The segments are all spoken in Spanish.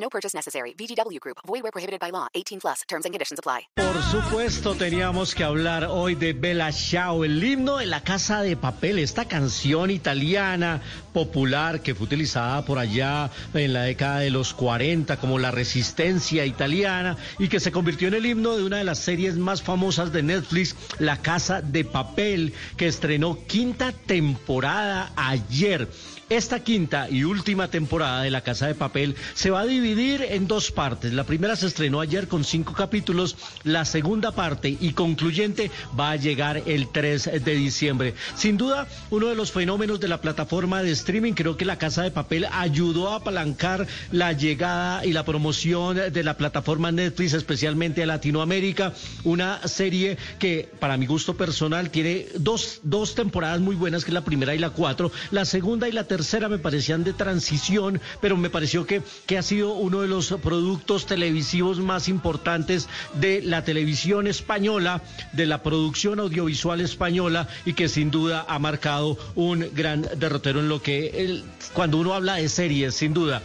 No purchase necessary. VGW Group. Void where prohibited by law. 18 plus. Terms and conditions apply. Por supuesto, teníamos que hablar hoy de Bella Ciao, el himno de la Casa de Papel, esta canción italiana popular que fue utilizada por allá en la década de los 40 como la resistencia italiana y que se convirtió en el himno de una de las series más famosas de Netflix, La Casa de Papel, que estrenó quinta temporada ayer. Esta quinta y última temporada de La Casa de Papel se va a dividir en dos partes. La primera se estrenó ayer con cinco capítulos, la segunda parte y concluyente va a llegar el 3 de diciembre. Sin duda, uno de los fenómenos de la plataforma de streaming, creo que La Casa de Papel ayudó a apalancar la llegada y la promoción de la plataforma Netflix, especialmente a Latinoamérica. Una serie que, para mi gusto personal, tiene dos, dos temporadas muy buenas, que es la primera y la cuatro. La segunda y la tercera me parecían de transición, pero me pareció que, que ha sido uno de los productos televisivos más importantes de la televisión española, de la producción audiovisual española y que sin duda ha marcado un gran derrotero en lo que el, cuando uno habla de series, sin duda.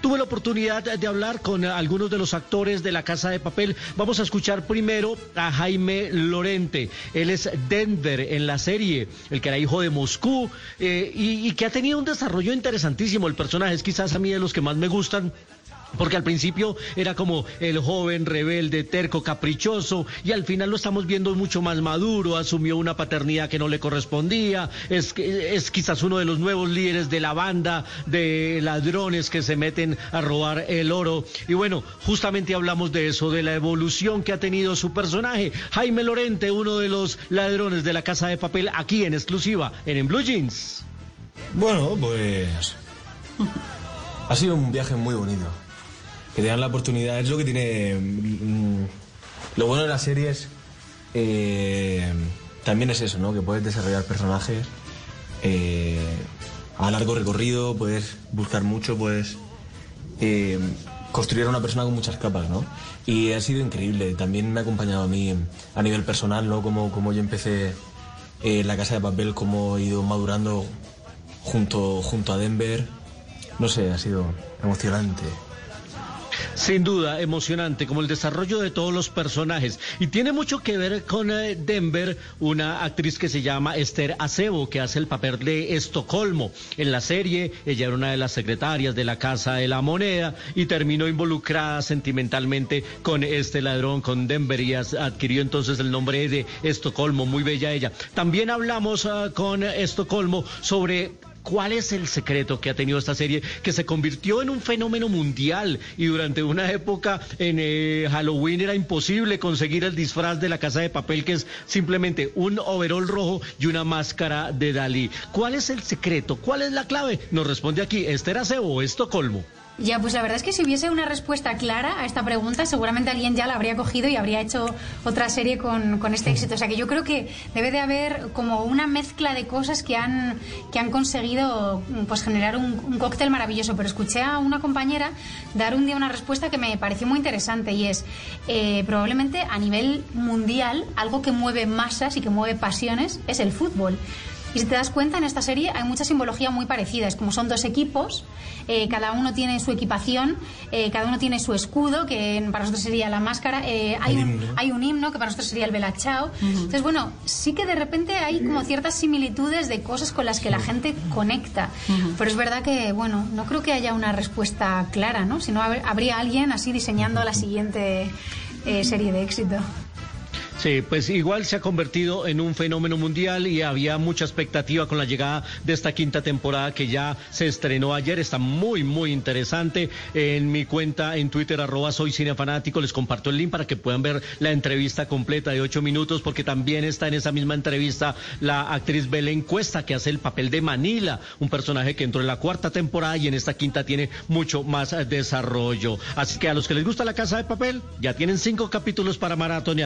Tuve la oportunidad de hablar con algunos de los actores de La Casa de Papel. Vamos a escuchar primero a Jaime Lorente. Él es Denver en la serie, el que era hijo de Moscú eh, y, y que ha tenido un desarrollo interesantísimo. El personaje es quizás a mí de los que más me gustan. Porque al principio era como el joven rebelde, terco, caprichoso, y al final lo estamos viendo mucho más maduro, asumió una paternidad que no le correspondía, es, es quizás uno de los nuevos líderes de la banda de ladrones que se meten a robar el oro. Y bueno, justamente hablamos de eso, de la evolución que ha tenido su personaje. Jaime Lorente, uno de los ladrones de la Casa de Papel, aquí en exclusiva, en, en Blue Jeans. Bueno, pues... Ha sido un viaje muy bonito que te dan la oportunidad. Es lo que tiene. mm, lo bueno de las series eh, también es eso, ¿no? Que puedes desarrollar personajes eh, a largo recorrido, puedes buscar mucho, puedes eh, construir a una persona con muchas capas, ¿no? Y ha sido increíble. También me ha acompañado a mí a nivel personal, ¿no? Como, como yo empecé la casa de papel, cómo he ido madurando junto, junto a Denver. No sé, ha sido emocionante. Sin duda, emocionante, como el desarrollo de todos los personajes. Y tiene mucho que ver con eh, Denver, una actriz que se llama Esther Acebo, que hace el papel de Estocolmo. En la serie, ella era una de las secretarias de la Casa de la Moneda y terminó involucrada sentimentalmente con este ladrón, con Denver, y adquirió entonces el nombre de Estocolmo. Muy bella ella. También hablamos ah, con Estocolmo sobre ¿Cuál es el secreto que ha tenido esta serie que se convirtió en un fenómeno mundial y durante una época en eh, Halloween era imposible conseguir el disfraz de la casa de papel que es simplemente un overol rojo y una máscara de Dalí? ¿Cuál es el secreto? ¿Cuál es la clave? Nos responde aquí Esther Acebo Estocolmo. Ya, pues la verdad es que si hubiese una respuesta clara a esta pregunta, seguramente alguien ya la habría cogido y habría hecho otra serie con, con este éxito. O sea que yo creo que debe de haber como una mezcla de cosas que han, que han conseguido pues generar un, un cóctel maravilloso. Pero escuché a una compañera dar un día una respuesta que me pareció muy interesante y es eh, probablemente a nivel mundial algo que mueve masas y que mueve pasiones es el fútbol. Y si te das cuenta, en esta serie hay mucha simbología muy parecida. Es como son dos equipos, eh, cada uno tiene su equipación, eh, cada uno tiene su escudo, que para nosotros sería la máscara. eh, hay, un, himno. hay un himno, que para nosotros sería el Belachao. Entonces, bueno, sí que de repente hay como ciertas similitudes de cosas con las que la gente conecta. Pero es verdad que, bueno, no creo que haya una respuesta clara, ¿no? Si no, hab- habría alguien así diseñando la siguiente eh, serie de éxito. Sí, pues igual se ha convertido en un fenómeno mundial y había mucha expectativa con la llegada de esta quinta temporada que ya se estrenó ayer. Está muy, muy interesante. En mi cuenta en Twitter, arroba soy cinefanático, les comparto el link para que puedan ver la entrevista completa de ocho minutos, porque también está en esa misma entrevista la actriz Belén Cuesta, que hace el papel de Manila, un personaje que entró en la cuarta temporada y en esta quinta tiene mucho más desarrollo. Así que a los que les gusta la casa de papel, ya tienen cinco capítulos para maratón.